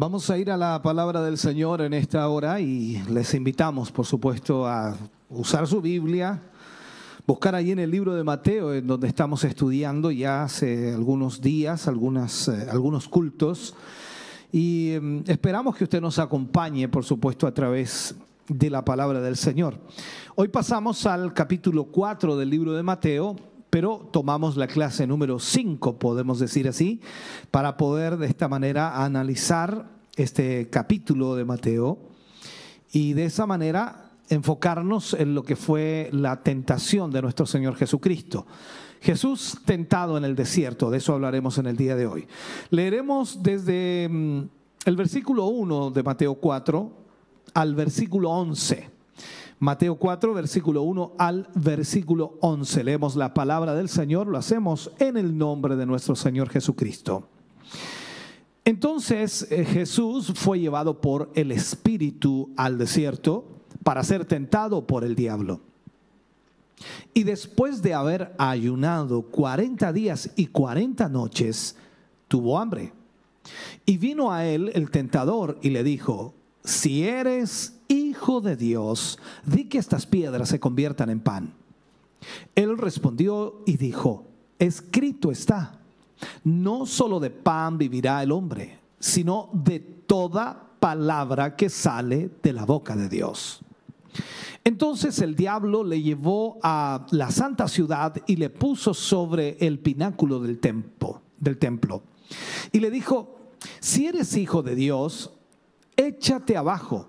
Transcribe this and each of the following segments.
Vamos a ir a la palabra del Señor en esta hora y les invitamos, por supuesto, a usar su Biblia, buscar ahí en el libro de Mateo, en donde estamos estudiando ya hace algunos días, algunas, eh, algunos cultos, y eh, esperamos que usted nos acompañe, por supuesto, a través de la palabra del Señor. Hoy pasamos al capítulo 4 del libro de Mateo, pero tomamos la clase número 5, podemos decir así, para poder de esta manera analizar este capítulo de Mateo y de esa manera enfocarnos en lo que fue la tentación de nuestro Señor Jesucristo. Jesús tentado en el desierto, de eso hablaremos en el día de hoy. Leeremos desde mm, el versículo 1 de Mateo 4 al versículo 11. Mateo 4, versículo 1 al versículo 11. Leemos la palabra del Señor, lo hacemos en el nombre de nuestro Señor Jesucristo. Entonces eh, Jesús fue llevado por el Espíritu al desierto para ser tentado por el diablo. Y después de haber ayunado 40 días y 40 noches, tuvo hambre. Y vino a él el tentador y le dijo, si eres hijo de Dios, di que estas piedras se conviertan en pan. Él respondió y dijo, escrito está, no solo de pan vivirá el hombre, sino de toda palabra que sale de la boca de Dios. Entonces el diablo le llevó a la santa ciudad y le puso sobre el pináculo del templo, del templo. Y le dijo, si eres hijo de Dios, échate abajo,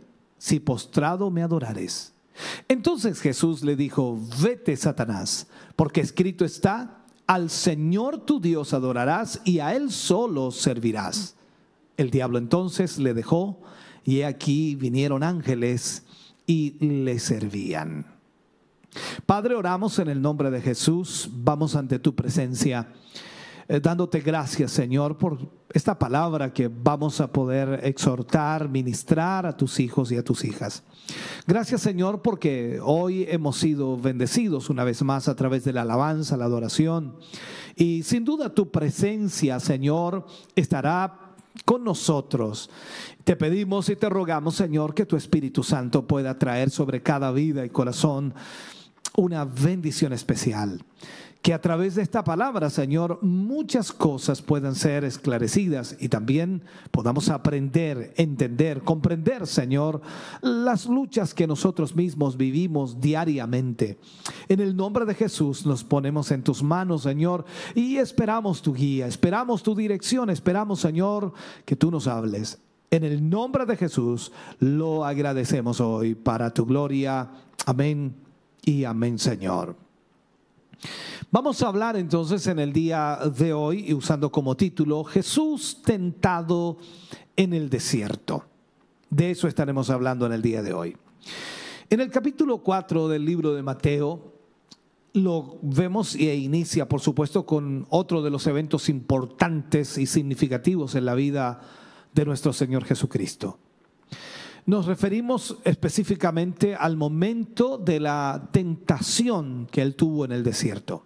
si postrado me adorares. Entonces Jesús le dijo, vete Satanás, porque escrito está, al Señor tu Dios adorarás y a Él solo servirás. El diablo entonces le dejó y aquí vinieron ángeles y le servían. Padre, oramos en el nombre de Jesús, vamos ante tu presencia eh, dándote gracias, Señor, por esta palabra que vamos a poder exhortar, ministrar a tus hijos y a tus hijas. Gracias, Señor, porque hoy hemos sido bendecidos una vez más a través de la alabanza, la adoración. Y sin duda tu presencia, Señor, estará con nosotros. Te pedimos y te rogamos, Señor, que tu Espíritu Santo pueda traer sobre cada vida y corazón una bendición especial que a través de esta palabra, Señor, muchas cosas puedan ser esclarecidas y también podamos aprender, entender, comprender, Señor, las luchas que nosotros mismos vivimos diariamente. En el nombre de Jesús nos ponemos en tus manos, Señor, y esperamos tu guía, esperamos tu dirección, esperamos, Señor, que tú nos hables. En el nombre de Jesús lo agradecemos hoy para tu gloria. Amén y amén, Señor. Vamos a hablar entonces en el día de hoy, y usando como título, Jesús tentado en el desierto. De eso estaremos hablando en el día de hoy. En el capítulo 4 del libro de Mateo, lo vemos e inicia, por supuesto, con otro de los eventos importantes y significativos en la vida de nuestro Señor Jesucristo. Nos referimos específicamente al momento de la tentación que él tuvo en el desierto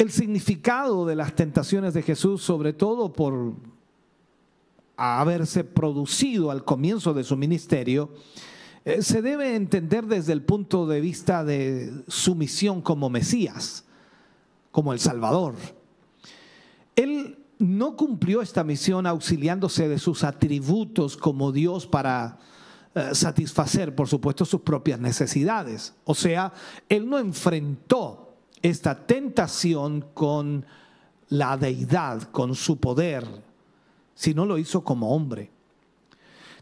el significado de las tentaciones de Jesús, sobre todo por haberse producido al comienzo de su ministerio, eh, se debe entender desde el punto de vista de su misión como Mesías, como el Salvador. Él no cumplió esta misión auxiliándose de sus atributos como Dios para eh, satisfacer, por supuesto, sus propias necesidades. O sea, él no enfrentó esta tentación con la deidad, con su poder, sino lo hizo como hombre.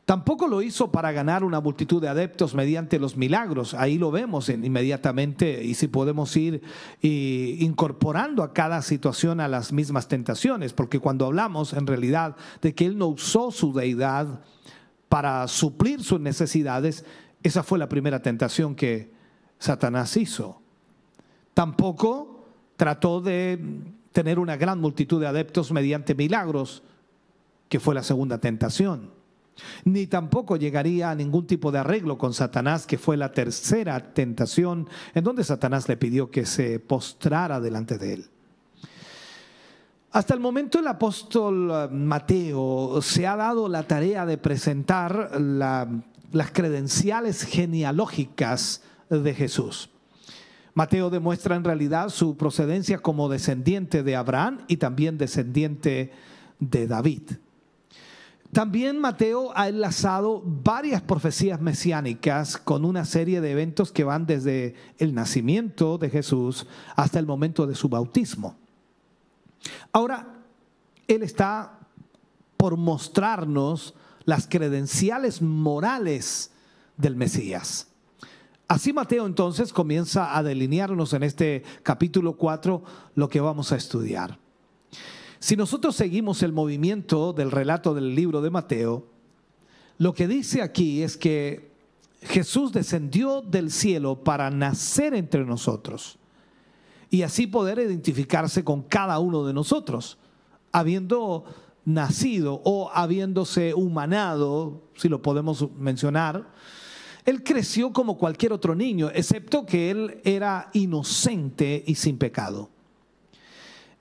Tampoco lo hizo para ganar una multitud de adeptos mediante los milagros. Ahí lo vemos inmediatamente y si podemos ir incorporando a cada situación a las mismas tentaciones, porque cuando hablamos en realidad de que Él no usó su deidad para suplir sus necesidades, esa fue la primera tentación que Satanás hizo. Tampoco trató de tener una gran multitud de adeptos mediante milagros, que fue la segunda tentación ni tampoco llegaría a ningún tipo de arreglo con Satanás, que fue la tercera tentación en donde Satanás le pidió que se postrara delante de él. Hasta el momento el apóstol eh, Mateo se ha dado la tarea de presentar las credenciales genealógicas de Jesús. Mateo demuestra en realidad su procedencia como descendiente de Abraham y también descendiente de David. También Mateo ha enlazado varias profecías mesiánicas con una serie de eventos que van desde el nacimiento de Jesús hasta el momento de su bautismo. Ahora, él está por mostrarnos las credenciales morales del Mesías. Así Mateo entonces comienza a delinearnos en este capítulo 4 lo que vamos a estudiar. Si nosotros seguimos el movimiento del relato del libro de Mateo, lo que dice aquí es que Jesús descendió del cielo para nacer entre nosotros y así poder identificarse con cada uno de nosotros, habiendo nacido o habiéndose humanado, si lo podemos mencionar, él creció como cualquier otro niño, excepto que él era inocente y sin pecado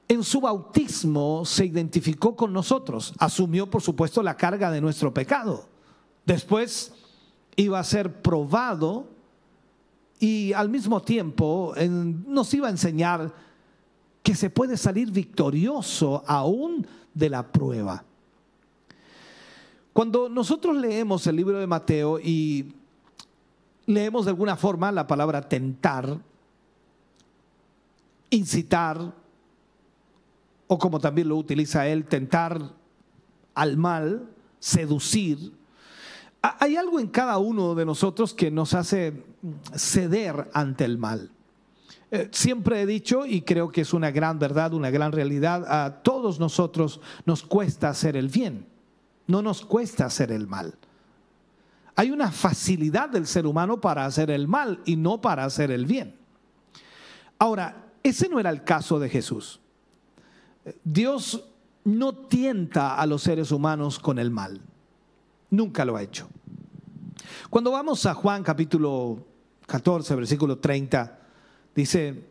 en su bautismo se identificó con nosotros, asumió por supuesto la carga de nuestro pecado. Después iba a ser probado y al mismo tiempo nos iba a enseñar que se puede salir victorioso aún de la prueba. Cuando nosotros leemos el libro de Mateo y leemos de alguna forma la palabra tentar, incitar, o como también lo utiliza él, tentar al mal, seducir. Hay algo en cada uno de nosotros que nos hace ceder ante el mal. Eh, siempre he dicho, y creo que es una gran verdad, una gran realidad, a todos nosotros nos cuesta hacer el bien, no nos cuesta hacer el mal. Hay una facilidad del ser humano para hacer el mal y no para hacer el bien. Ahora, ese no era el caso de Jesús. Dios no tienta a los seres humanos con el mal. Nunca lo ha hecho. Cuando vamos a Juan capítulo 14, versículo 30, dice,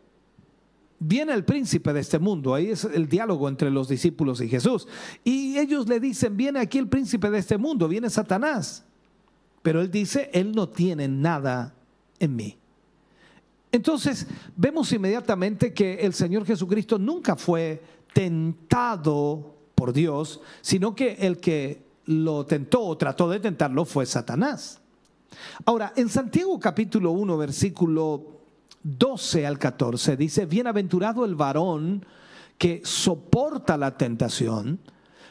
viene el príncipe de este mundo, ahí es el diálogo entre los discípulos y Jesús, y ellos le dicen, viene aquí el príncipe de este mundo, viene Satanás, pero él dice, él no tiene nada en mí. Entonces vemos inmediatamente que el Señor Jesucristo nunca fue tentado por Dios, sino que el que lo tentó o trató de tentarlo fue Satanás. Ahora, en Santiago capítulo 1, versículo 12 al 14, dice, bienaventurado el varón que soporta la tentación,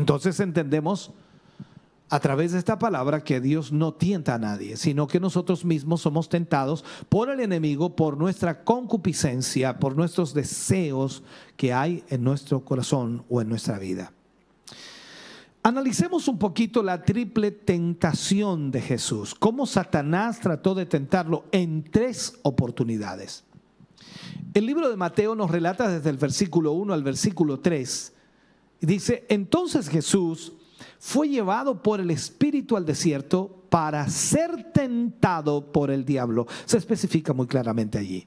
Entonces entendemos a través de esta palabra que Dios no tienta a nadie, sino que nosotros mismos somos tentados por el enemigo, por nuestra concupiscencia, por nuestros deseos que hay en nuestro corazón o en nuestra vida. Analicemos un poquito la triple tentación de Jesús, cómo Satanás trató de tentarlo en tres oportunidades. El libro de Mateo nos relata desde el versículo 1 al versículo 3 Dice, entonces Jesús fue llevado por el Espíritu al desierto para ser tentado por el diablo. Se especifica muy claramente allí.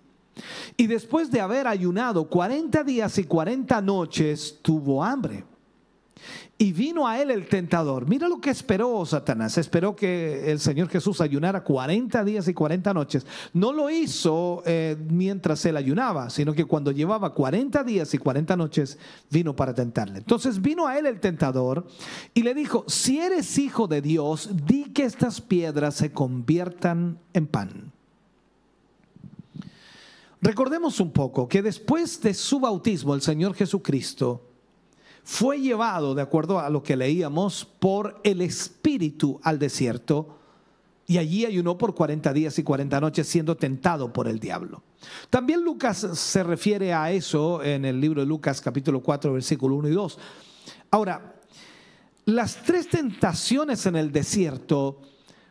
Y después de haber ayunado 40 días y 40 noches, tuvo hambre. Y vino a él el tentador. Mira lo que esperó Satanás. Esperó que el Señor Jesús ayunara 40 días y 40 noches. No lo hizo eh, mientras él ayunaba, sino que cuando llevaba 40 días y 40 noches vino para tentarle. Entonces vino a él el tentador y le dijo, si eres hijo de Dios, di que estas piedras se conviertan en pan. Recordemos un poco que después de su bautismo el Señor Jesucristo fue llevado, de acuerdo a lo que leíamos, por el Espíritu al desierto y allí ayunó por 40 días y 40 noches siendo tentado por el diablo. También Lucas se refiere a eso en el libro de Lucas capítulo 4 versículo 1 y 2. Ahora, las tres tentaciones en el desierto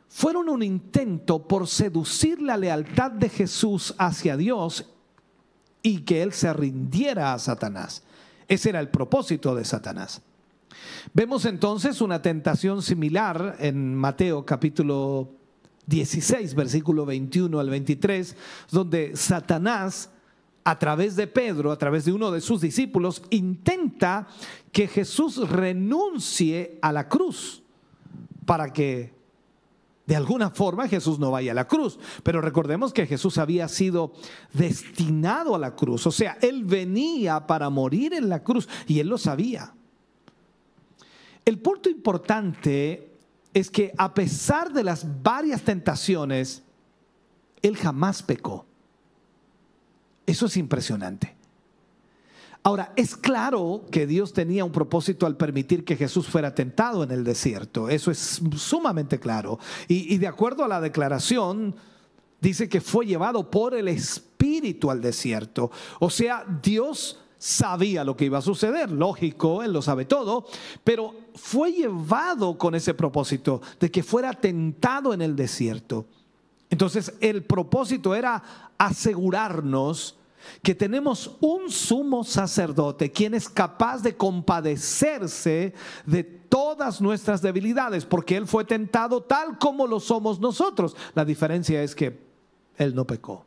fueron un intento por seducir la lealtad de Jesús hacia Dios y que él se rindiera a Satanás. Ese era el propósito de Satanás. Vemos entonces una tentación similar en Mateo capítulo 16, versículo 21 al 23, donde Satanás, a través de Pedro, a través de uno de sus discípulos, intenta que Jesús renuncie a la cruz para que de alguna forma Jesús no vaya a la cruz, pero recordemos que Jesús había sido destinado a la cruz, o sea, Él venía para morir en la cruz y Él lo sabía. El punto importante es que a pesar de las varias tentaciones, Él jamás pecó. Eso es impresionante. Ahora, es claro que Dios tenía un propósito al permitir que Jesús fuera tentado en el desierto. Eso es sumamente claro. Y, de acuerdo a la declaración, dice que fue llevado por el Espíritu al desierto. O sea, Dios sabía lo que iba a suceder, lógico, Él lo sabe todo, pero fue llevado con ese propósito de que fuera tentado en el desierto. Entonces, el propósito era asegurarnos que tenemos un sumo sacerdote quien es capaz de compadecerse de todas nuestras debilidades, porque Él fue tentado tal como lo somos nosotros. La diferencia es que Él no pecó.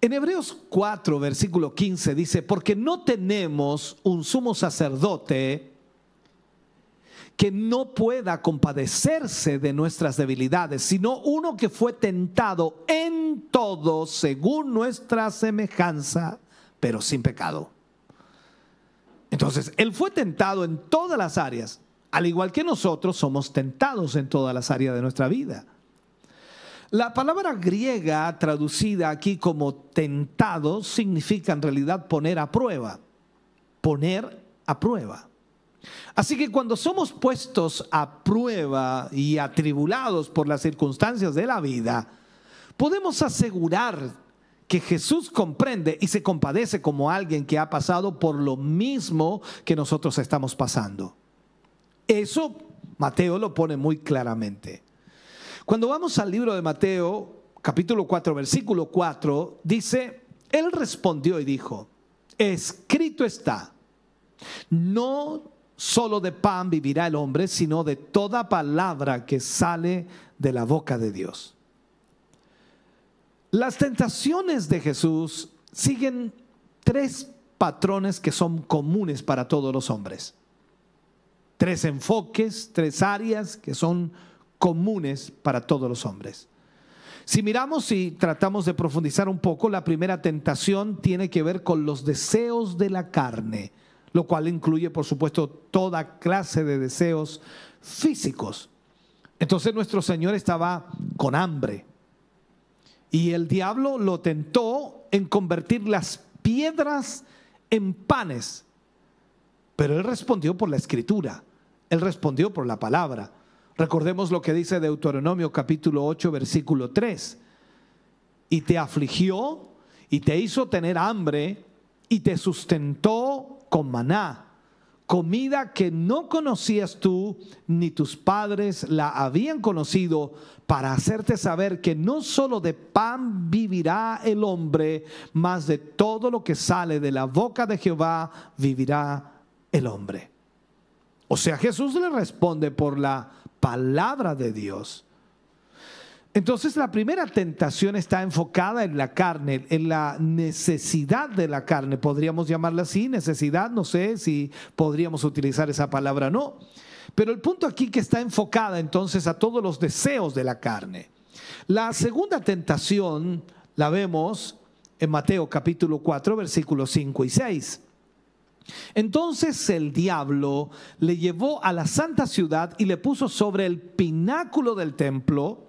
En Hebreos 4, versículo 15 dice, porque no tenemos un sumo sacerdote que no pueda compadecerse de nuestras debilidades, sino uno que fue tentado en todo según nuestra semejanza, pero sin pecado. Entonces, Él fue tentado en todas las áreas, al igual que nosotros somos tentados en todas las áreas de nuestra vida. La palabra griega traducida aquí como tentado significa en realidad poner a prueba, poner a prueba. Así que cuando somos puestos a prueba y atribulados por las circunstancias de la vida, podemos asegurar que Jesús comprende y se compadece como alguien que ha pasado por lo mismo que nosotros estamos pasando. Eso Mateo lo pone muy claramente. Cuando vamos al libro de Mateo, capítulo 4, versículo 4, dice, Él respondió y dijo, escrito está, no solo de pan vivirá el hombre, sino de toda palabra que sale de la boca de Dios. Las tentaciones de Jesús siguen tres patrones que son comunes para todos los hombres. Tres enfoques, tres áreas que son comunes para todos los hombres. Si miramos y tratamos de profundizar un poco, la primera tentación tiene que ver con los deseos de la carne lo cual incluye, por supuesto, toda clase de deseos físicos. Entonces nuestro Señor estaba con hambre y el diablo lo tentó en convertir las piedras en panes, pero él respondió por la escritura, él respondió por la palabra. Recordemos lo que dice Deuteronomio capítulo 8, versículo 3. Y te afligió y te hizo tener hambre y te sustentó con maná, comida que no conocías tú ni tus padres la habían conocido, para hacerte saber que no solo de pan vivirá el hombre, mas de todo lo que sale de la boca de Jehová vivirá el hombre. O sea, Jesús le responde por la palabra de Dios. Entonces la primera tentación está enfocada en la carne, en la necesidad de la carne, podríamos llamarla así, necesidad, no sé si podríamos utilizar esa palabra no. Pero el punto aquí que está enfocada entonces a todos los deseos de la carne. La segunda tentación la vemos en Mateo capítulo 4, versículos 5 y 6. Entonces el diablo le llevó a la santa ciudad y le puso sobre el pináculo del templo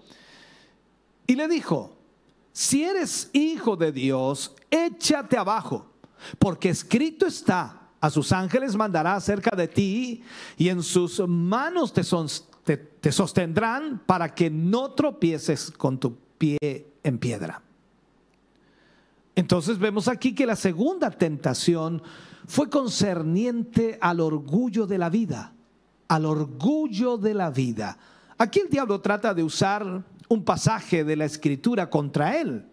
y le dijo, si eres hijo de Dios, échate abajo, porque escrito está, a sus ángeles mandará acerca de ti y en sus manos te, te, sostendrán para que no tropieces con tu pie en piedra. Entonces vemos aquí que la segunda tentación fue concerniente al orgullo de la vida, al orgullo de la vida. Aquí el diablo trata de usar un pasaje de la escritura contra él.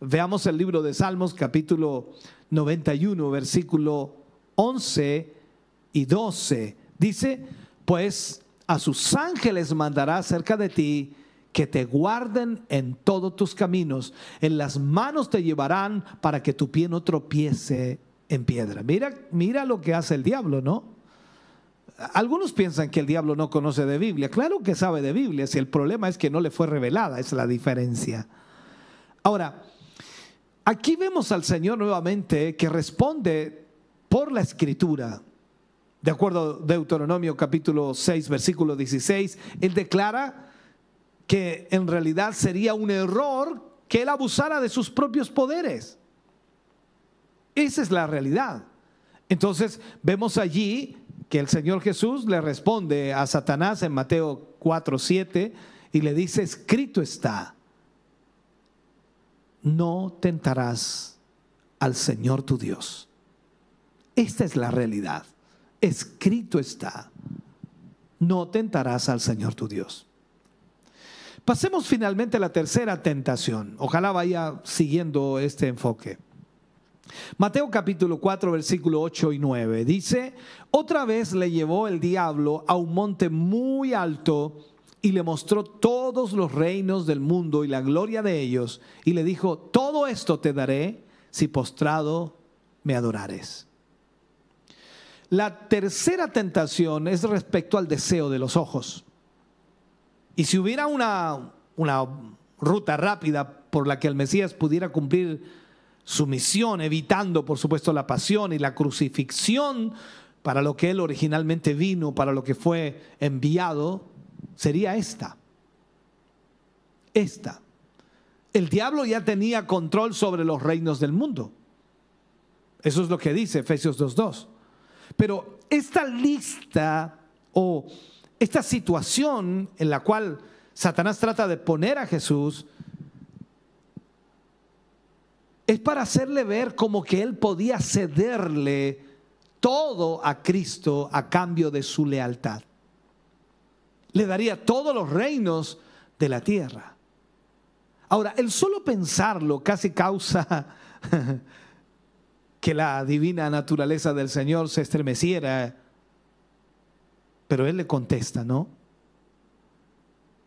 Veamos el libro de Salmos capítulo 91, versículo 11 y 12. Dice, pues a sus ángeles mandará cerca de ti que te guarden en todos tus caminos, en las manos te llevarán para que tu pie no tropiece en piedra. Mira, mira lo que hace el diablo, ¿no? Algunos piensan que el diablo no conoce de Biblia. Claro que sabe de Biblia, si el problema es que no le fue revelada, es la diferencia. Ahora, aquí vemos al Señor nuevamente que responde por la escritura. De acuerdo a Deuteronomio capítulo 6, versículo 16, Él declara que en realidad sería un error que Él abusara de sus propios poderes. Esa es la realidad. Entonces vemos allí que el Señor Jesús le responde a Satanás en Mateo 4, 7 y le dice, escrito está, no tentarás al Señor tu Dios. Esta es la realidad. Escrito está, no tentarás al Señor tu Dios. Pasemos finalmente a la tercera tentación. Ojalá vaya siguiendo este enfoque. Mateo capítulo 4, versículo 8 y 9 dice, otra vez le llevó el diablo a un monte muy alto y le mostró todos los reinos del mundo y la gloria de ellos, y le dijo, todo esto te daré si postrado me adorares. La tercera tentación es respecto al deseo de los ojos. Y si hubiera una, una ruta rápida por la que el Mesías pudiera cumplir su misión, evitando por supuesto la pasión y la crucifixión para lo que él originalmente vino, para lo que fue enviado, sería esta. Esta. El diablo ya tenía control sobre los reinos del mundo. Eso es lo que dice Efesios 2.2. Pero esta lista o esta situación en la cual Satanás trata de poner a Jesús es para hacerle ver como que él podía cederle todo a Cristo a cambio de su lealtad. Le daría todos los reinos de la tierra. Ahora, el solo pensarlo casi causa que la divina naturaleza del Señor se estremeciera, pero Él le contesta, ¿no?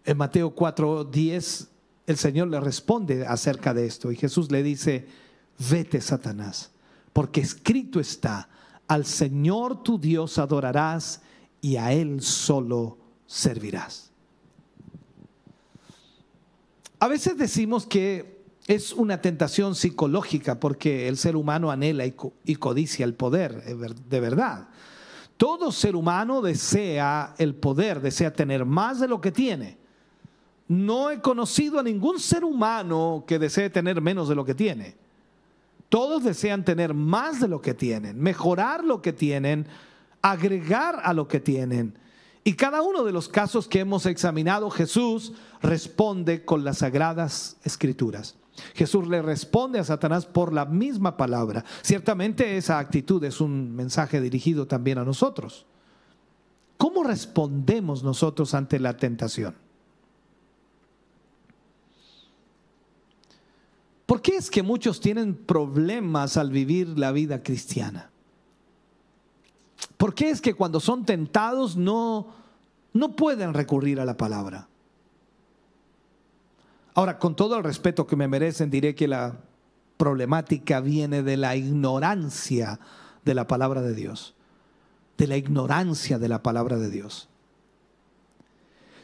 En Mateo 4:10 el Señor le responde acerca de esto y Jesús le dice, vete Satanás, porque escrito está, al Señor tu Dios adorarás y a Él solo servirás. A veces decimos que es una tentación psicológica porque el ser humano anhela y codicia el poder, de verdad. Todo ser humano desea el poder, desea tener más de lo que tiene. No he conocido a ningún ser humano que desee tener menos de lo que tiene. Todos desean tener más de lo que tienen, mejorar lo que tienen, agregar a lo que tienen. Y cada uno de los casos que hemos examinado, Jesús responde con las sagradas escrituras. Jesús le responde a Satanás por la misma palabra. Ciertamente esa actitud es un mensaje dirigido también a nosotros. ¿Cómo respondemos nosotros ante la tentación? ¿Por qué es que muchos tienen problemas al vivir la vida cristiana? ¿Por qué es que cuando son tentados no, no pueden recurrir a la palabra? Ahora, con todo el respeto que me merecen, diré que la problemática viene de la ignorancia de la palabra de Dios. De la ignorancia de la palabra de Dios.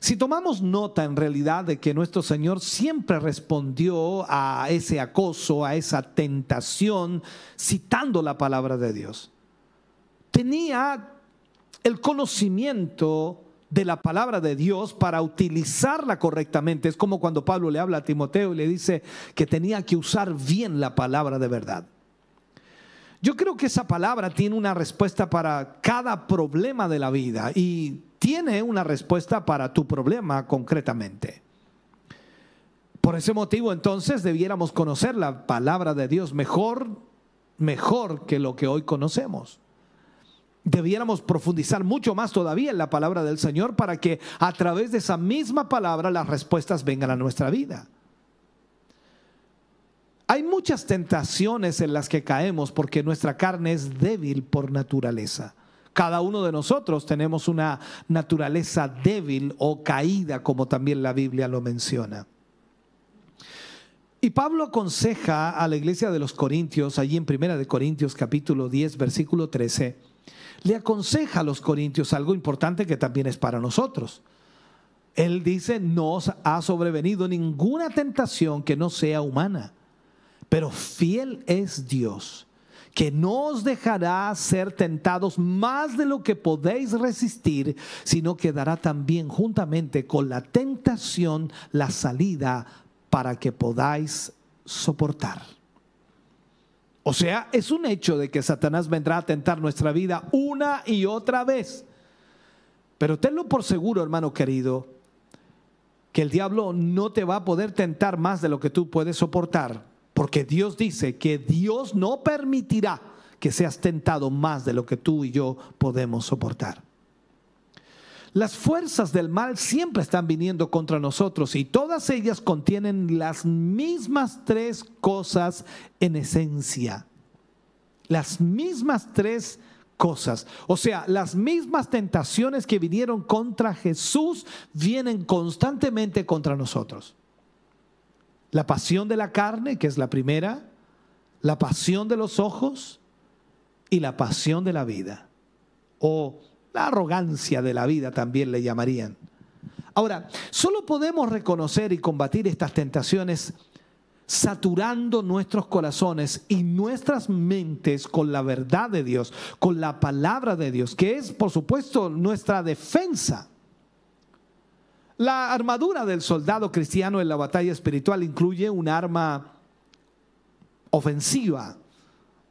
Si tomamos nota en realidad de que nuestro Señor siempre respondió a ese acoso, a esa tentación, citando la palabra de Dios, tenía el conocimiento de la palabra de Dios para utilizarla correctamente. Es como cuando Pablo le habla a Timoteo y le dice que tenía que usar bien la palabra de verdad. Yo creo que esa palabra tiene una respuesta para cada problema de la vida y tiene una respuesta para tu problema concretamente. Por ese motivo entonces debiéramos conocer la palabra de Dios mejor, mejor que lo que hoy conocemos debiéramos profundizar mucho más todavía en la palabra del Señor para que a través de esa misma palabra las respuestas vengan a nuestra vida. Hay muchas tentaciones en las que caemos porque nuestra carne es débil por naturaleza. Cada uno de nosotros tenemos una naturaleza débil o caída, como también la Biblia lo menciona. Y Pablo aconseja a la iglesia de los Corintios, allí en Primera de Corintios capítulo 10, versículo 13, le aconseja a los corintios algo importante que también es para nosotros. Él dice, no ha sobrevenido ninguna tentación que no sea humana, pero fiel es Dios, que no os dejará ser tentados más de lo que podéis resistir, sino que dará también juntamente con la tentación la salida para que podáis soportar. O sea, es un hecho de que Satanás vendrá a tentar nuestra vida una y otra vez. Pero tenlo por seguro, hermano querido, que el diablo no te va a poder tentar más de lo que tú puedes soportar, porque Dios dice que Dios no permitirá que seas tentado más de lo que tú y yo podemos soportar. Las fuerzas del mal siempre están viniendo contra nosotros y todas ellas contienen las mismas tres cosas en esencia. Las mismas tres cosas. O sea, las mismas tentaciones que vinieron contra Jesús vienen constantemente contra nosotros. La pasión de la carne, que es la primera, la pasión de los ojos y la pasión de la vida. O la arrogancia de la vida también le llamarían. Ahora, solo podemos reconocer y combatir estas tentaciones saturando nuestros corazones y nuestras mentes con la verdad de Dios, con la palabra de Dios, que es, por supuesto, nuestra defensa. La armadura del soldado cristiano en la batalla espiritual incluye un arma ofensiva,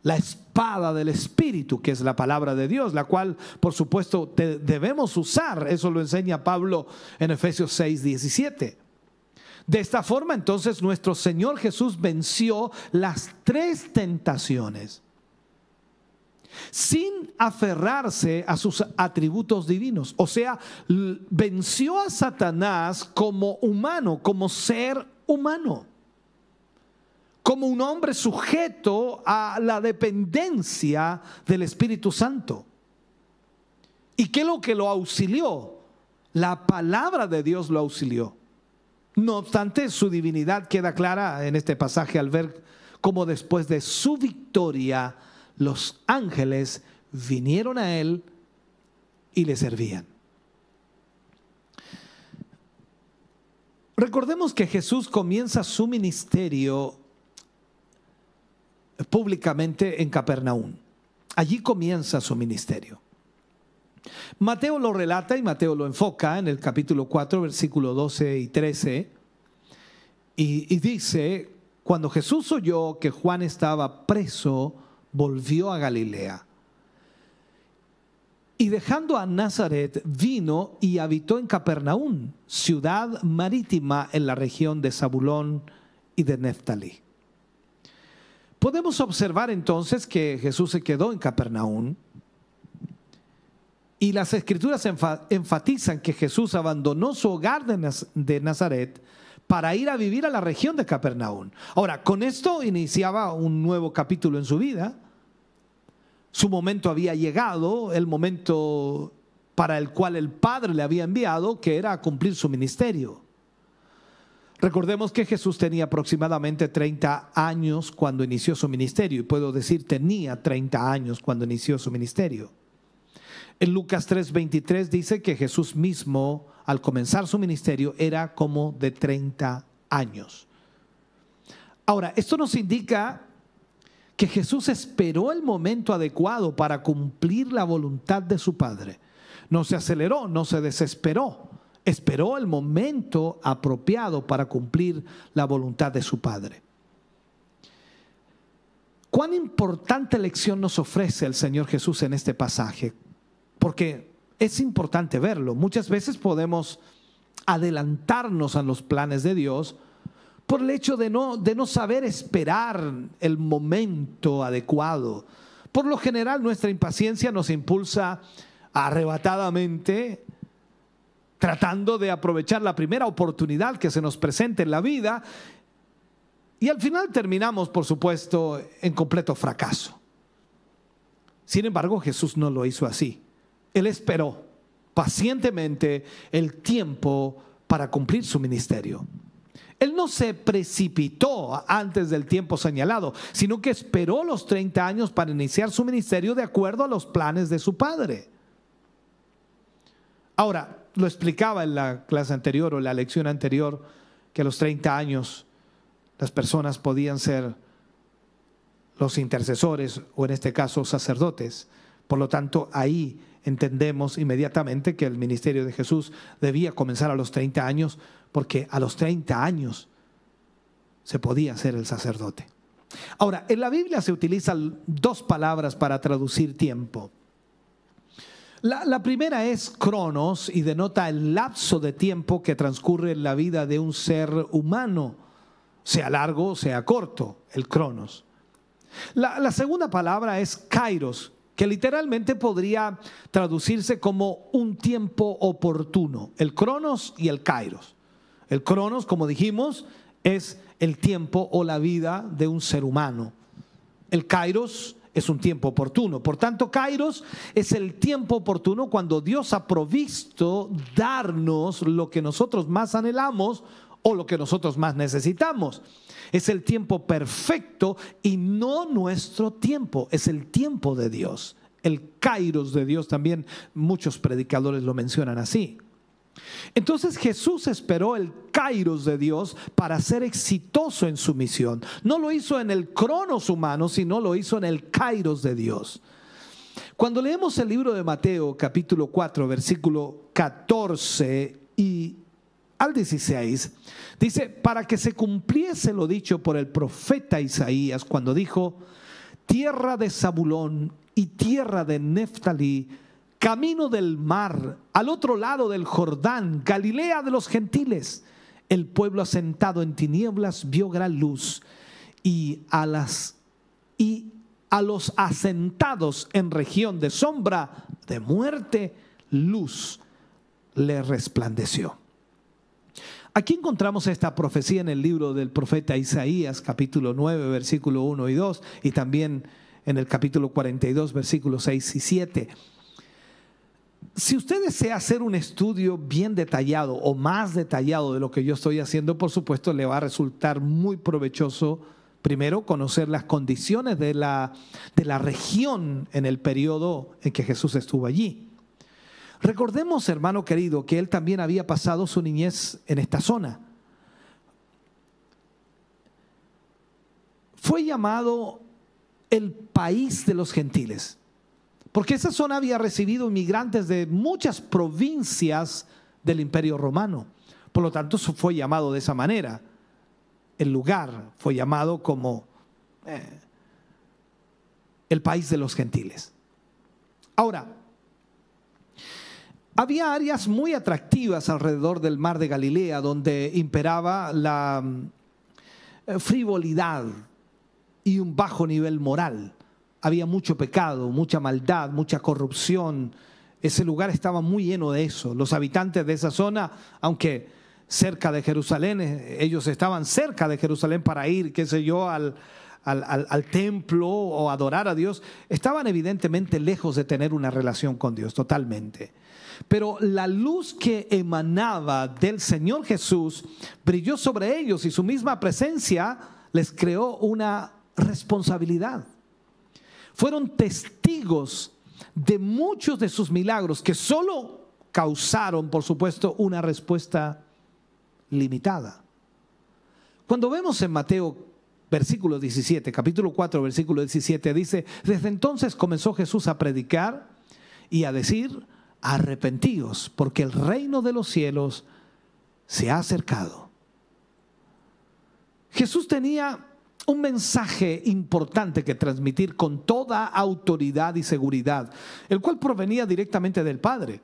la espada del Espíritu, que es la palabra de Dios, la cual, por supuesto, debemos usar. Eso lo enseña Pablo en Efesios 6, 17. De esta forma, entonces, nuestro Señor Jesús venció las tres tentaciones sin aferrarse a sus atributos divinos. O sea, venció a Satanás como humano, como ser humano como un hombre sujeto a la dependencia del Espíritu Santo. ¿Y qué es lo que lo auxilió? La palabra de Dios lo auxilió. No obstante, su divinidad queda clara en este pasaje al ver cómo después de su victoria los ángeles vinieron a él y le servían. Recordemos que Jesús comienza su ministerio públicamente en Capernaum. Allí comienza su ministerio. Mateo lo relata y Mateo lo enfoca en el capítulo 4, versículo 12 y 13. Y, y dice, cuando Jesús oyó que Juan estaba preso, volvió a Galilea. Y dejando a Nazaret, vino y habitó en Capernaum, ciudad marítima en la región de Zabulón y de Neftalí. Podemos observar entonces que Jesús se quedó en Capernaum y las escrituras enfatizan que Jesús abandonó su hogar de Nazaret para ir a vivir a la región de Capernaum. Ahora, con esto iniciaba un nuevo capítulo en su vida. Su momento había llegado, el momento para el cual el Padre le había enviado, que era cumplir su ministerio. Recordemos que Jesús tenía aproximadamente 30 años cuando inició su ministerio, y puedo decir tenía 30 años cuando inició su ministerio. En Lucas 3:23 dice que Jesús mismo, al comenzar su ministerio, era como de 30 años. Ahora, esto nos indica que Jesús esperó el momento adecuado para cumplir la voluntad de su Padre. No se aceleró, no se desesperó. Esperó el momento apropiado para cumplir la voluntad de su Padre. ¿Cuán importante lección nos ofrece el Señor Jesús en este pasaje? Porque es importante verlo. Muchas veces podemos adelantarnos a los planes de Dios por el hecho de no, de no saber esperar el momento adecuado. Por lo general nuestra impaciencia nos impulsa arrebatadamente, tratando de aprovechar la primera oportunidad que se nos presente en la vida, y al final terminamos, por supuesto, en completo fracaso. Sin embargo, Jesús no lo hizo así. Él esperó pacientemente el tiempo para cumplir su ministerio. Él no se precipitó antes del tiempo señalado, sino que esperó los 30 años para iniciar su ministerio de acuerdo a los planes de su padre. Ahora, lo explicaba en la clase anterior o la lección anterior, que a los 30 años las personas podían ser los intercesores o en este caso sacerdotes. Por lo tanto, ahí entendemos inmediatamente que el ministerio de Jesús debía comenzar a los 30 años, porque a los 30 años se podía ser el sacerdote. Ahora, en la Biblia se utilizan dos palabras para traducir tiempo. La, primera es cronos y denota el lapso de tiempo que transcurre en la vida de un ser humano, sea largo o sea corto, el cronos. La, la segunda palabra es kairos, que literalmente podría traducirse como un tiempo oportuno, el cronos y el kairos. El cronos, como dijimos, es el tiempo o la vida de un ser humano. El kairos es un tiempo oportuno. Por tanto, Kairos es el tiempo oportuno cuando Dios ha provisto darnos lo que nosotros más anhelamos o lo que nosotros más necesitamos. Es el tiempo perfecto y no nuestro tiempo, es el tiempo de Dios. El Kairos de Dios también muchos predicadores lo mencionan así. Entonces Jesús esperó el kairos de Dios para ser exitoso en su misión. No lo hizo en el cronos humano, sino lo hizo en el kairos de Dios. Cuando leemos el libro de Mateo capítulo 4 versículo 14 y al 16, dice, para que se cumpliese lo dicho por el profeta Isaías cuando dijo, tierra de Zabulón y tierra de Neftalí, camino del mar, al otro lado del Jordán, Galilea de los gentiles. El pueblo asentado en tinieblas vio gran luz y a las y a los asentados en región de sombra de muerte, luz le resplandeció. Aquí encontramos esta profecía en el libro del profeta Isaías, capítulo 9, versículo 1 y 2, y también en el capítulo 42, versículos 6 y 7 si usted desea hacer un estudio bien detallado o más detallado de lo que yo estoy haciendo, por supuesto le va a resultar muy provechoso primero conocer las condiciones de la, de la región en el periodo en que Jesús estuvo allí. Recordemos, hermano querido, que él también había pasado su niñez en esta zona. Fue llamado el país de los gentiles. Porque esa zona había recibido inmigrantes de muchas provincias del imperio romano. Por lo tanto, fue llamado de esa manera. El lugar fue llamado como eh, el país de los gentiles. Ahora, había áreas muy atractivas alrededor del mar de Galilea donde imperaba la, eh, frivolidad y un bajo nivel moral. Había mucho pecado, mucha maldad, mucha corrupción. Ese lugar estaba muy lleno de eso. Los habitantes de esa zona, aunque cerca de Jerusalén, eh, ellos estaban cerca de Jerusalén para ir, qué sé yo, al, al, templo o adorar a Dios, estaban evidentemente lejos de tener una relación con Dios totalmente. Pero la luz que emanaba del Señor Jesús brilló sobre ellos y su misma presencia les creó una responsabilidad. Fueron testigos de muchos de sus milagros que solo causaron, por supuesto, una respuesta limitada. Cuando vemos en Mateo versículo 17, capítulo 4, versículo 17, dice, desde entonces comenzó Jesús a predicar y a decir, arrepentíos, porque el reino de los cielos se ha acercado. Jesús tenía un mensaje importante que transmitir con toda autoridad y seguridad, el cual provenía directamente del Padre.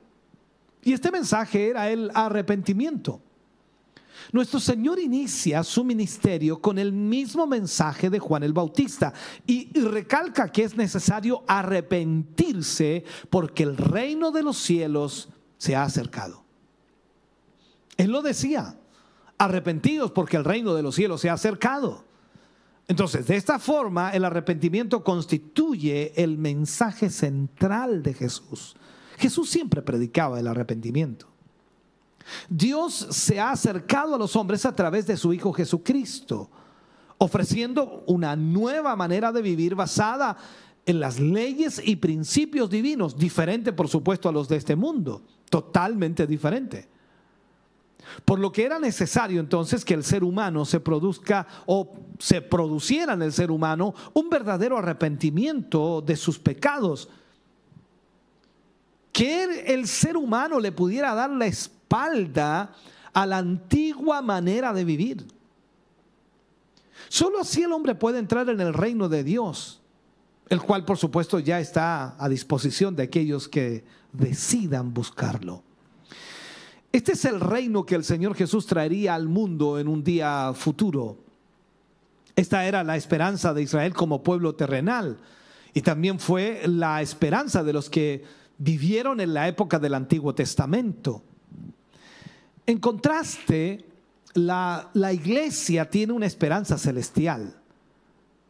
Y este mensaje era el arrepentimiento. Nuestro Señor inicia su ministerio con el mismo mensaje de Juan el Bautista y recalca que es necesario arrepentirse porque el reino de los cielos se ha acercado. Él lo decía, arrepentidos porque el reino de los cielos se ha acercado. Entonces, de esta forma, el arrepentimiento constituye el mensaje central de Jesús. Jesús siempre predicaba el arrepentimiento. Dios se ha acercado a los hombres a través de su Hijo Jesucristo, ofreciendo una nueva manera de vivir basada en las leyes y principios divinos, diferente por supuesto a los de este mundo, totalmente diferente. Por lo que era necesario entonces que el ser humano se produzca o se produciera en el ser humano un verdadero arrepentimiento de sus pecados. Que el ser humano le pudiera dar la a la antigua manera de vivir. Solo así el hombre puede entrar en el reino de Dios, el cual por supuesto ya está a disposición de aquellos que decidan buscarlo. Este es el reino que el Señor Jesús traería al mundo en un día futuro. Esta era la esperanza de Israel como pueblo terrenal y también fue la esperanza de los que vivieron en la época del Antiguo Testamento. En contraste, la, iglesia tiene una esperanza celestial.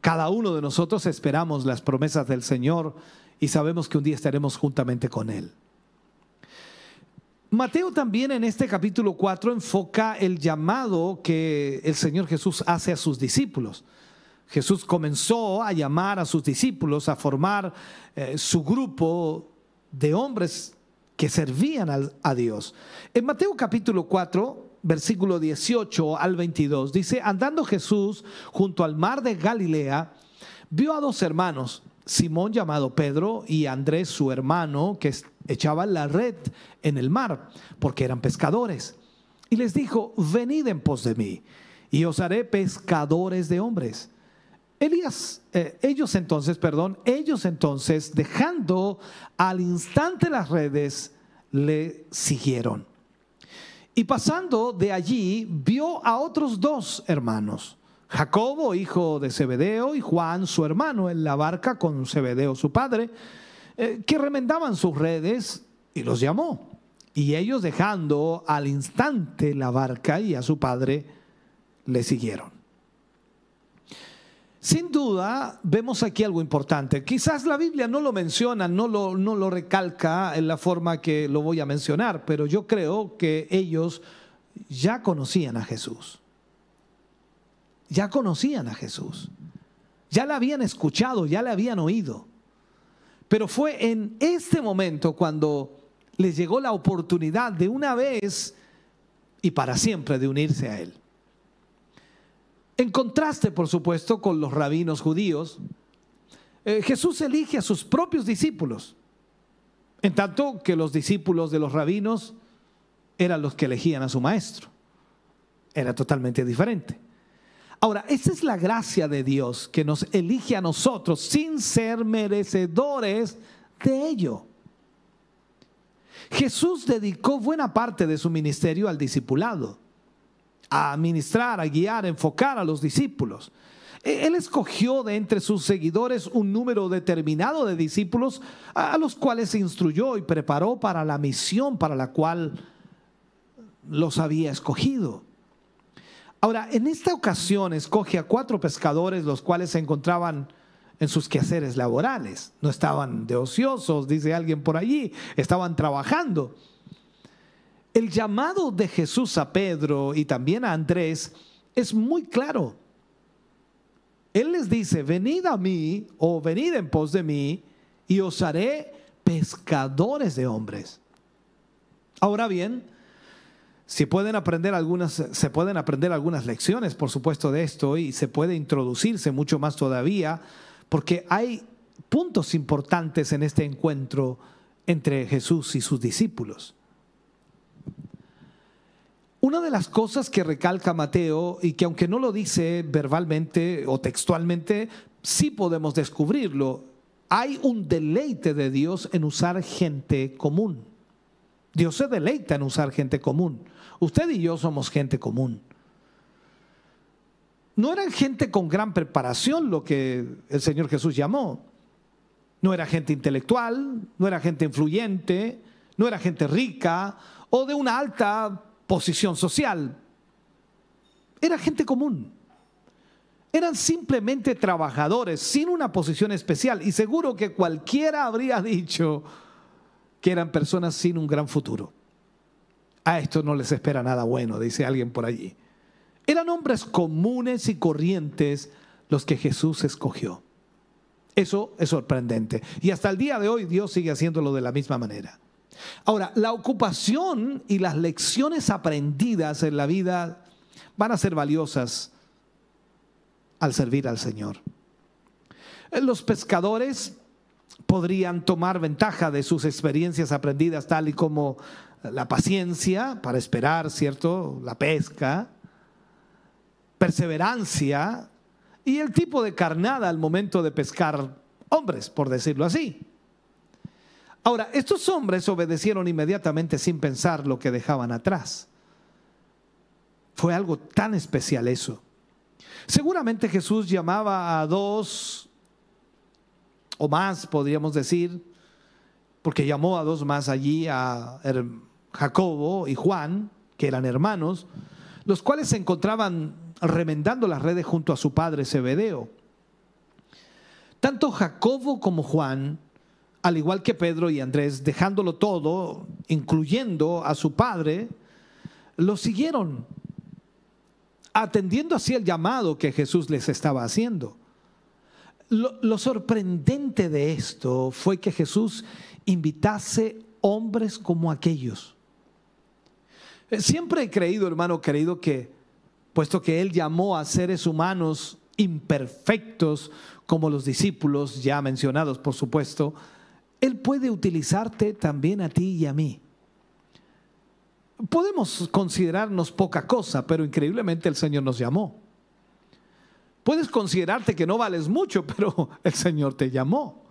Cada uno de nosotros esperamos las promesas del Señor y sabemos que un día estaremos juntamente con Él. Mateo también en este capítulo 4 enfoca el llamado que el Señor Jesús hace a sus discípulos. Jesús comenzó a llamar a sus discípulos a formar eh, su grupo de hombres que servían a Dios. En Mateo capítulo 4, versículo 18 al 22, dice, andando Jesús junto al mar de Galilea, vio a dos hermanos, Simón llamado Pedro y Andrés su hermano, que echaban la red en el mar, porque eran pescadores. Y les dijo, venid en pos de mí, y os haré pescadores de hombres. Elías, eh, ellos entonces, perdón, ellos entonces, dejando al instante las redes, le siguieron. Y pasando de allí, vio a otros dos hermanos, Jacobo, hijo de Zebedeo, y Juan, su hermano, en la barca con Zebedeo, su padre, eh, que remendaban sus redes y los llamó. Y ellos dejando al instante la barca y a su padre, le siguieron. Sin duda, vemos aquí algo importante. Quizás la Biblia no lo menciona, no lo, recalca en la forma que lo voy a mencionar, pero yo creo que ellos ya conocían a Jesús. Ya conocían a Jesús. Ya la habían escuchado, ya la habían oído. Pero fue en este momento cuando les llegó la oportunidad de una vez y para siempre de unirse a Él. En contraste, por supuesto, con los rabinos judíos, eh, Jesús elige a sus propios discípulos, en tanto que los discípulos de los rabinos eran los que elegían a su maestro. Era totalmente diferente. Ahora, esa es la gracia de Dios que nos elige a nosotros sin ser merecedores de ello. Jesús dedicó buena parte de su ministerio al discipulado a administrar, a guiar, a enfocar a los discípulos. E, él escogió de entre sus seguidores un número determinado de discípulos a los cuales se instruyó y preparó para la misión para la cual los había escogido. Ahora, en esta ocasión escoge a cuatro pescadores, los cuales se encontraban en sus quehaceres laborales. No estaban de ociosos, dice alguien por allí, estaban trabajando. El llamado de Jesús a Pedro y también a Andrés es muy claro. Él les dice, venid a mí o venid en pos de mí y os haré pescadores de hombres. Ahora bien, si pueden aprender algunas, se pueden aprender algunas lecciones, por supuesto, de esto y se puede introducirse mucho más todavía, porque hay puntos importantes en este encuentro entre Jesús y sus discípulos. Una de las cosas que recalca Mateo y que aunque no lo dice verbalmente o textualmente, sí podemos descubrirlo, hay un deleite de Dios en usar gente común. Dios se deleita en usar gente común. Usted y yo somos gente común. No eran gente con gran preparación lo que el Señor Jesús llamó. No era gente intelectual, no era gente influyente, no era gente rica o de una alta posición social. Era gente común. Eran simplemente trabajadores sin una posición especial y seguro que cualquiera habría dicho que eran personas sin un gran futuro. A esto no les espera nada bueno, dice alguien por allí. Eran hombres comunes y corrientes los que Jesús escogió. Eso es sorprendente. Y hasta el día de hoy Dios sigue haciéndolo de la misma manera. Ahora, la ocupación y las lecciones aprendidas en la vida van a ser valiosas al servir al Señor. Los pescadores podrían tomar ventaja de sus experiencias aprendidas, tal y como la paciencia para esperar, ¿cierto? La pesca, perseverancia y el tipo de carnada al momento de pescar hombres, por decirlo así. Ahora, estos hombres obedecieron inmediatamente sin pensar lo que dejaban atrás. Fue algo tan especial eso. Seguramente Jesús llamaba a dos o más, podríamos decir, porque llamó a dos más allí, a Jacobo y Juan, que eran hermanos, los cuales se encontraban remendando las redes junto a su padre Zebedeo. Tanto Jacobo como Juan al igual que Pedro y Andrés, dejándolo todo, incluyendo a su padre, lo siguieron, atendiendo así el llamado que Jesús les estaba haciendo. Lo, sorprendente de esto fue que Jesús invitase hombres como aquellos. Eh, siempre he creído, hermano querido, que puesto que Él llamó a seres humanos imperfectos, como los discípulos ya mencionados, por supuesto, él puede utilizarte también a ti y a mí. Podemos considerarnos poca cosa, pero increíblemente el Señor nos llamó. Puedes considerarte que no vales mucho, pero el Señor te llamó.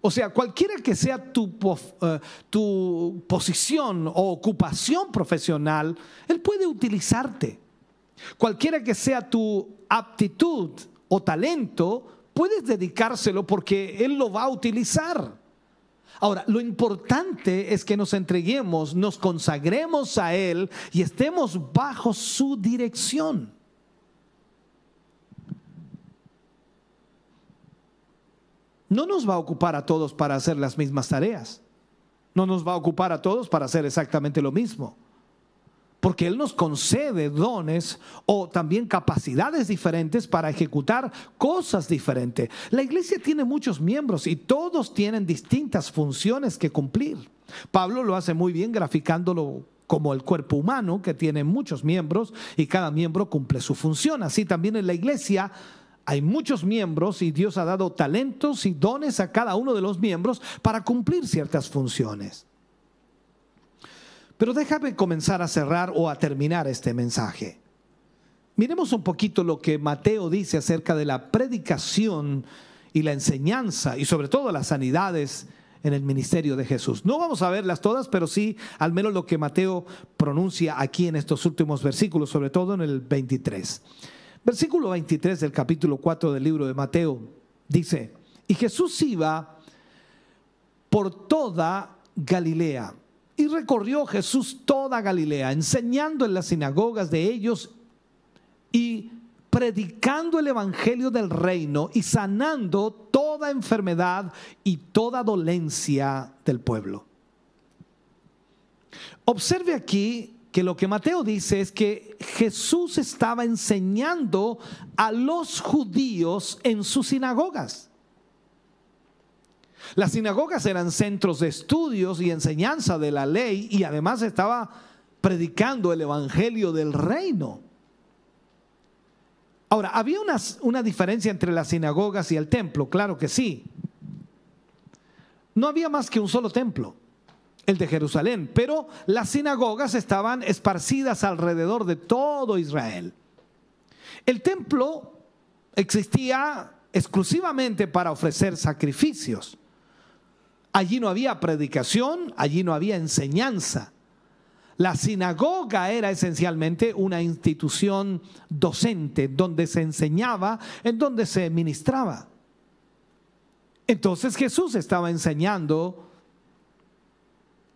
O sea, cualquiera que sea tu, eh, tu posición o ocupación profesional, Él puede utilizarte. Cualquiera que sea tu aptitud o talento, puedes dedicárselo porque Él lo va a utilizar. Ahora, lo importante es que nos entreguemos, nos consagremos a Él y estemos bajo su dirección. No nos va a ocupar a todos para hacer las mismas tareas. No nos va a ocupar a todos para hacer exactamente lo mismo porque Él nos concede dones o también capacidades diferentes para ejecutar cosas diferentes. La iglesia tiene muchos miembros y todos tienen distintas funciones que cumplir. Pablo lo hace muy bien graficándolo como el cuerpo humano que tiene muchos miembros y cada miembro cumple su función. Así también en la iglesia hay muchos miembros y Dios ha dado talentos y dones a cada uno de los miembros para cumplir ciertas funciones. Pero déjame comenzar a cerrar o a terminar este mensaje. Miremos un poquito lo que Mateo dice acerca de la predicación y la enseñanza y sobre todo las sanidades en el ministerio de Jesús. No vamos a verlas todas, pero sí al menos lo que Mateo pronuncia aquí en estos últimos versículos, sobre todo en el 23. Versículo 23 del capítulo 4 del libro de Mateo dice, y Jesús iba por toda Galilea. Y recorrió Jesús toda Galilea, enseñando en las sinagogas de ellos y predicando el Evangelio del reino y sanando toda enfermedad y toda dolencia del pueblo. Observe aquí que lo que Mateo dice es que Jesús estaba enseñando a los judíos en sus sinagogas. Las sinagogas eran centros de estudios y enseñanza de la ley y además estaba predicando el Evangelio del reino. Ahora, ¿había una, una diferencia entre las sinagogas y el templo? Claro que sí. No había más que un solo templo, el de Jerusalén, pero las sinagogas estaban esparcidas alrededor de todo Israel. El templo existía exclusivamente para ofrecer sacrificios. Allí no había predicación, allí no había enseñanza. La sinagoga era esencialmente una institución docente donde se enseñaba, en donde se ministraba. Entonces Jesús estaba enseñando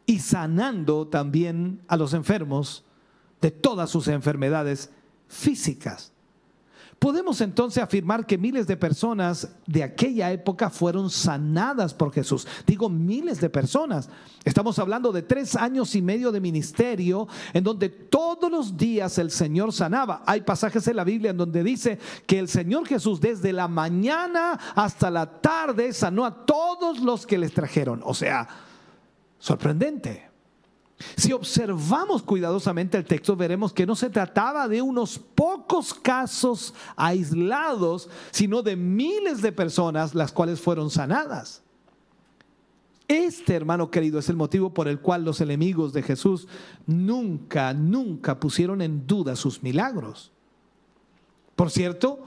y sanando también a los enfermos de todas sus enfermedades físicas. Podemos entonces afirmar que miles de personas de aquella época fueron sanadas por Jesús. Digo miles de personas. Estamos hablando de tres años y medio de ministerio en donde todos los días el Señor sanaba. Hay pasajes en la Biblia en donde dice que el Señor Jesús desde la mañana hasta la tarde sanó a todos los que les trajeron. O sea, sorprendente. Si observamos cuidadosamente el texto, veremos que no se trataba de unos pocos casos aislados, sino de miles de personas las cuales fueron sanadas. Este, hermano querido, es el motivo por el cual los enemigos de Jesús nunca, nunca pusieron en duda sus milagros. Por cierto,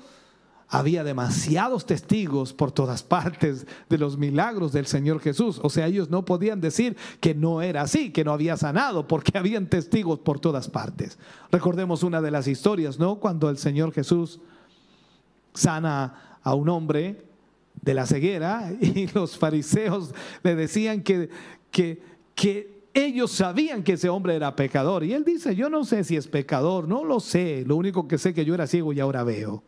había demasiados testigos por todas partes de los milagros del Señor Jesús. O sea, ellos no podían decir que no era así, que no había sanado, porque habían testigos por todas partes. Recordemos una de las historias, ¿no? Cuando el Señor Jesús sana a un hombre de la ceguera y los fariseos le decían que, que, que ellos sabían que ese hombre era pecador. Y él dice, yo no sé si es pecador, no lo sé, lo único que sé que yo era ciego y ahora veo.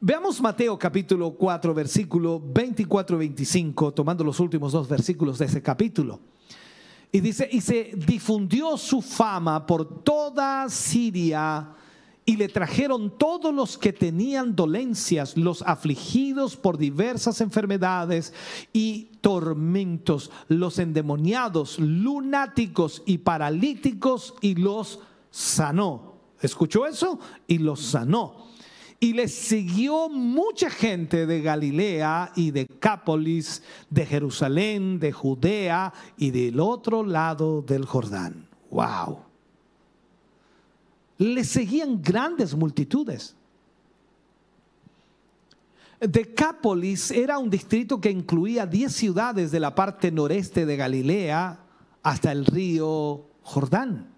Veamos Mateo capítulo 4, versículo 24 y 25, tomando los últimos dos versículos de ese capítulo. Y dice, y se difundió su fama por toda Siria y le trajeron todos los que tenían dolencias, los afligidos por diversas enfermedades y tormentos, los endemoniados, lunáticos y paralíticos y los sanó. ¿Escuchó eso? Y los sanó. Y le siguió mucha gente de Galilea y de Cápolis, de Jerusalén, de Judea y del otro lado del Jordán. ¡Wow! Le seguían grandes multitudes. Decápolis era un distrito que incluía 10 ciudades de la parte noreste de Galilea hasta el río Jordán.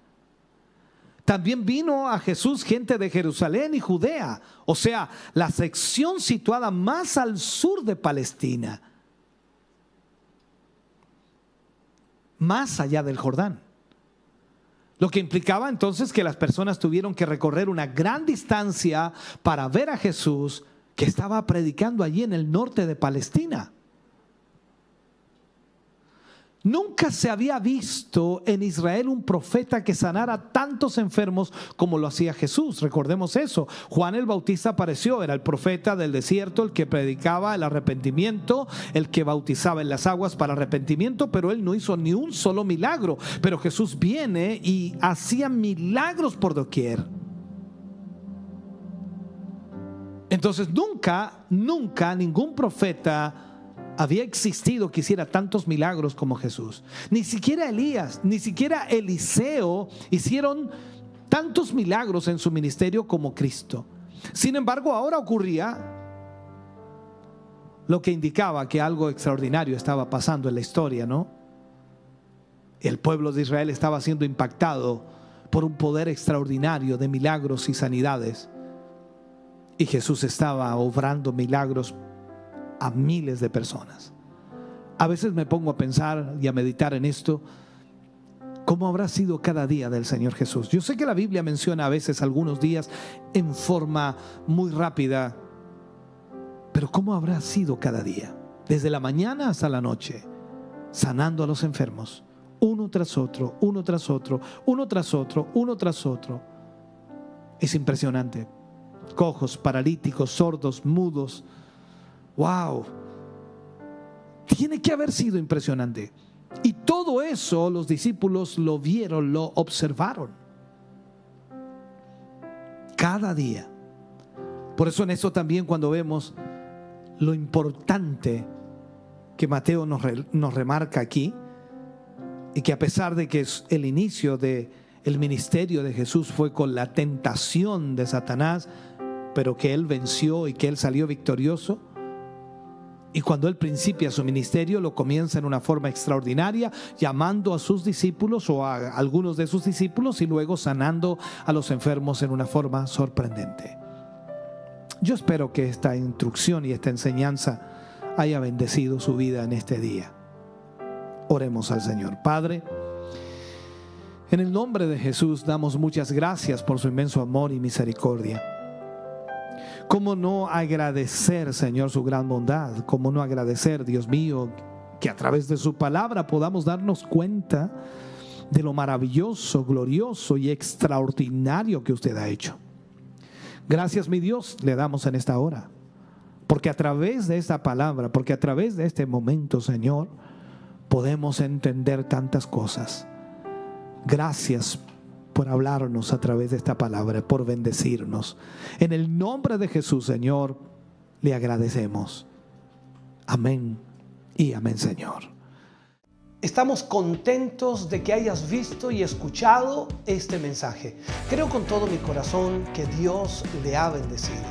También vino a Jesús gente de Jerusalén y Judea, o sea, la sección situada más al sur de Palestina, más allá del Jordán. Lo que implicaba entonces que las personas tuvieron que recorrer una gran distancia para ver a Jesús que estaba predicando allí en el norte de Palestina. Nunca se había visto en Israel un profeta que sanara tantos enfermos como lo hacía Jesús. Recordemos eso. Juan el Bautista apareció, era el profeta del desierto, el que predicaba el arrepentimiento, el que bautizaba en las aguas para arrepentimiento, pero él no hizo ni un solo milagro. Pero Jesús viene y hacía milagros por doquier. Entonces nunca, nunca ningún profeta había existido que hiciera tantos milagros como Jesús. Ni siquiera Elías, ni siquiera Eliseo hicieron tantos milagros en su ministerio como Cristo. Sin embargo, ahora ocurría lo que indicaba que algo extraordinario estaba pasando en la historia, ¿no? El pueblo de Israel estaba siendo impactado por un poder extraordinario de milagros y sanidades. Y Jesús estaba obrando milagros a miles de personas. A veces me pongo a pensar y a meditar en esto, ¿cómo habrá sido cada día del Señor Jesús? Yo sé que la Biblia menciona a veces algunos días en forma muy rápida, pero ¿cómo habrá sido cada día? Desde la mañana hasta la noche, sanando a los enfermos, uno tras otro, uno tras otro, uno tras otro, uno tras otro. Es impresionante. Cojos, paralíticos, sordos, mudos. ¡Wow! Tiene que haber sido impresionante. Y todo eso los discípulos lo vieron, lo observaron. Cada día. Por eso en eso también cuando vemos lo importante que Mateo nos, remarca aquí, y que a pesar de que el inicio de el ministerio de Jesús fue con la tentación de Satanás, pero que él venció y que él salió victorioso, y cuando él principia su ministerio, lo comienza en una forma extraordinaria, llamando a sus discípulos o a algunos de sus discípulos y luego sanando a los enfermos en una forma sorprendente. Yo espero que esta instrucción y esta enseñanza haya bendecido su vida en este día. Oremos al Señor. Padre, en el nombre de Jesús damos muchas gracias por su inmenso amor y misericordia. ¿Cómo no agradecer, Señor, su gran bondad? ¿Cómo no agradecer, Dios mío, que a través de su palabra podamos darnos cuenta de lo maravilloso, glorioso y extraordinario que usted ha hecho? Gracias, mi Dios, le damos en esta hora. Porque a través de esta palabra, porque a través de este momento, Señor, podemos entender tantas cosas. Gracias por hablarnos a través de esta palabra, por bendecirnos. En el nombre de Jesús, Señor, le agradecemos. Amén y amén, Señor. Estamos contentos de que hayas visto y escuchado este mensaje. Creo con todo mi corazón que Dios le ha bendecido.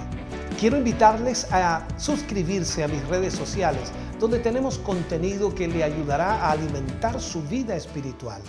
Quiero invitarles a suscribirse a mis redes sociales, donde tenemos contenido que le ayudará a alimentar su vida espiritual.